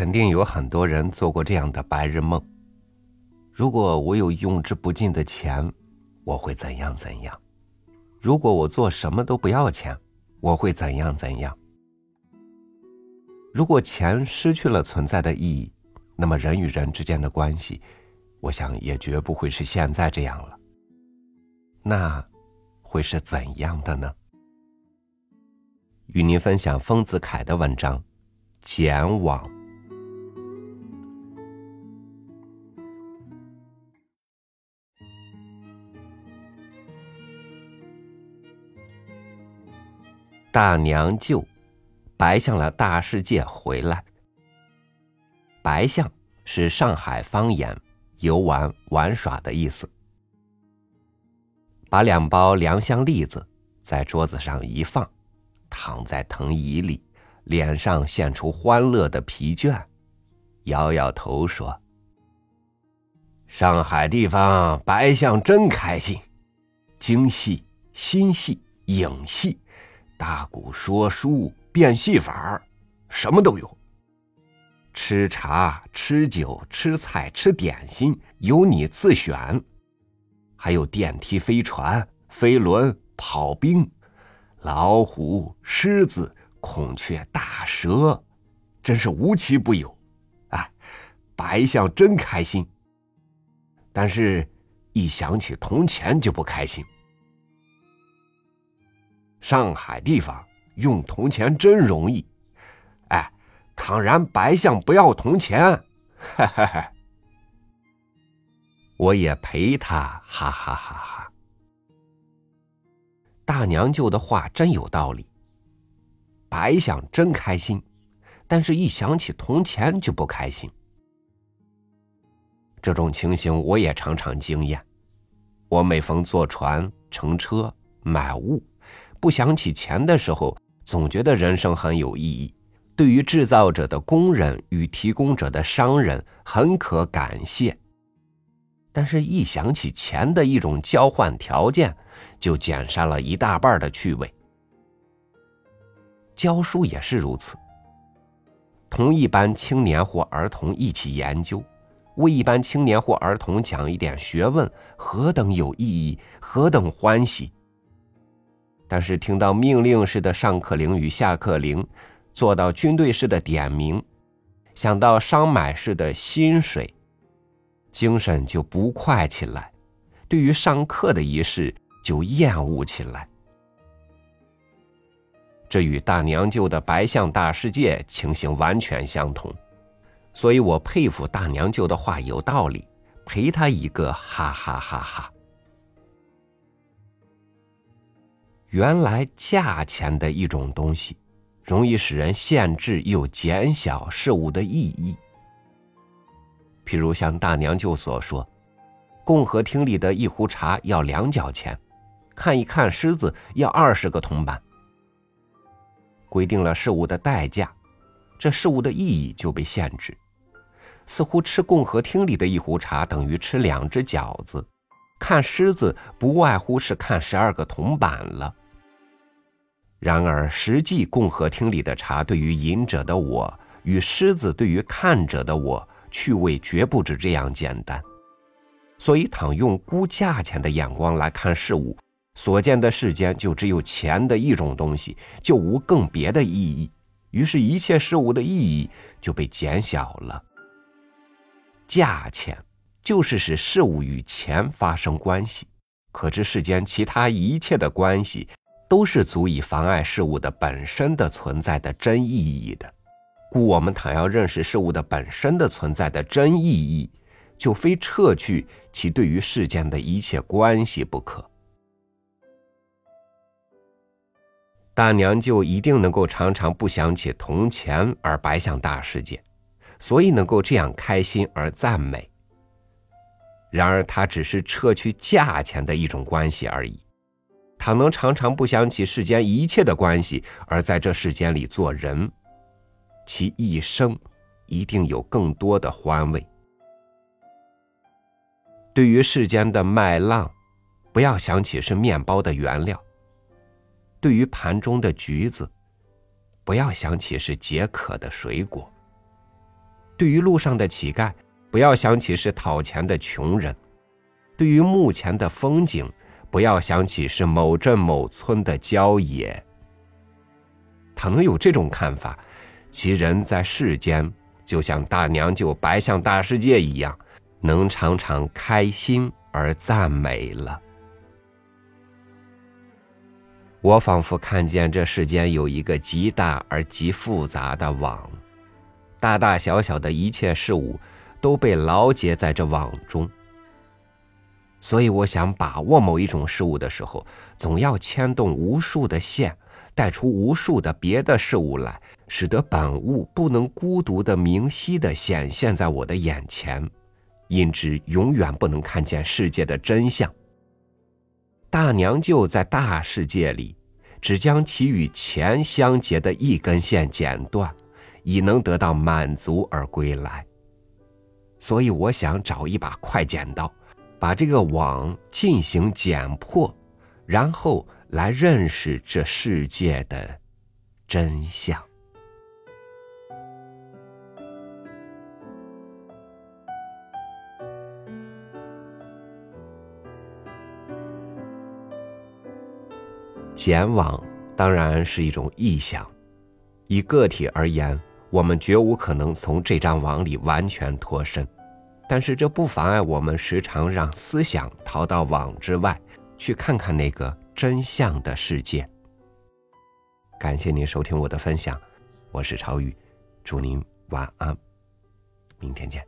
肯定有很多人做过这样的白日梦：如果我有用之不尽的钱，我会怎样怎样？如果我做什么都不要钱，我会怎样怎样？如果钱失去了存在的意义，那么人与人之间的关系，我想也绝不会是现在这样了。那会是怎样的呢？与您分享丰子恺的文章《简往》。大娘舅，白相了大世界回来。白相是上海方言，游玩、玩耍的意思。把两包良香栗子在桌子上一放，躺在藤椅里，脸上现出欢乐的疲倦，摇摇头说：“上海地方白相真开心，京戏、新戏、影戏。”大鼓说书变戏法什么都有。吃茶、吃酒、吃菜、吃点心，由你自选。还有电梯、飞船、飞轮、跑兵、老虎、狮子、孔雀、大蛇，真是无奇不有。哎，白象真开心。但是，一想起铜钱就不开心。上海地方用铜钱真容易，哎，倘然白相不要铜钱，哈哈哈！我也陪他哈哈哈哈。大娘舅的话真有道理，白相真开心，但是一想起铜钱就不开心。这种情形我也常常经验。我每逢坐船、乘车、买物。不想起钱的时候，总觉得人生很有意义。对于制造者的工人与提供者的商人，很可感谢。但是，一想起钱的一种交换条件，就减删了一大半的趣味。教书也是如此。同一班青年或儿童一起研究，为一班青年或儿童讲一点学问，何等有意义，何等欢喜！但是听到命令式的上课铃与下课铃，做到军队式的点名，想到商买式的薪水，精神就不快起来，对于上课的仪式就厌恶起来。这与大娘舅的白象大世界情形完全相同，所以我佩服大娘舅的话有道理，陪他一个哈哈哈哈。原来价钱的一种东西，容易使人限制又减小事物的意义。譬如像大娘舅所说，共和厅里的一壶茶要两角钱，看一看狮子要二十个铜板。规定了事物的代价，这事物的意义就被限制。似乎吃共和厅里的一壶茶等于吃两只饺子，看狮子不外乎是看十二个铜板了。然而，实际共和厅里的茶，对于饮者的我与狮子对于看者的我，趣味绝不止这样简单。所以，倘用估价钱的眼光来看事物，所见的世间就只有钱的一种东西，就无更别的意义。于是，一切事物的意义就被减小了。价钱就是使事物与钱发生关系，可知世间其他一切的关系。都是足以妨碍事物的本身的存在的真意义的，故我们倘要认识事物的本身的存在的真意义，就非撤去其对于世间的一切关系不可。大娘就一定能够常常不想起铜钱而白想大世界，所以能够这样开心而赞美。然而，它只是撤去价钱的一种关系而已。他能常常不想起世间一切的关系，而在这世间里做人，其一生一定有更多的欢慰。对于世间的麦浪，不要想起是面包的原料；对于盘中的橘子，不要想起是解渴的水果；对于路上的乞丐，不要想起是讨钱的穷人；对于目前的风景，不要想起是某镇某村的郊野。倘能有这种看法，其人在世间就像大娘舅白象大世界一样，能常常开心而赞美了。我仿佛看见这世间有一个极大而极复杂的网，大大小小的一切事物都被牢结在这网中。所以，我想把握某一种事物的时候，总要牵动无数的线，带出无数的别的事物来，使得本物不能孤独的明晰的显现在我的眼前，因之永远不能看见世界的真相。大娘舅在大世界里，只将其与钱相结的一根线剪断，已能得到满足而归来。所以我想找一把快剪刀，把这个网进行剪破，然后来认识这世界的真相。剪网当然是一种臆想，以个体而言，我们绝无可能从这张网里完全脱身，但是这不妨碍我们时常让思想逃到网之外，去看看那个真相的世界。感谢您收听我的分享，我是朝宇，祝您晚安，明天见。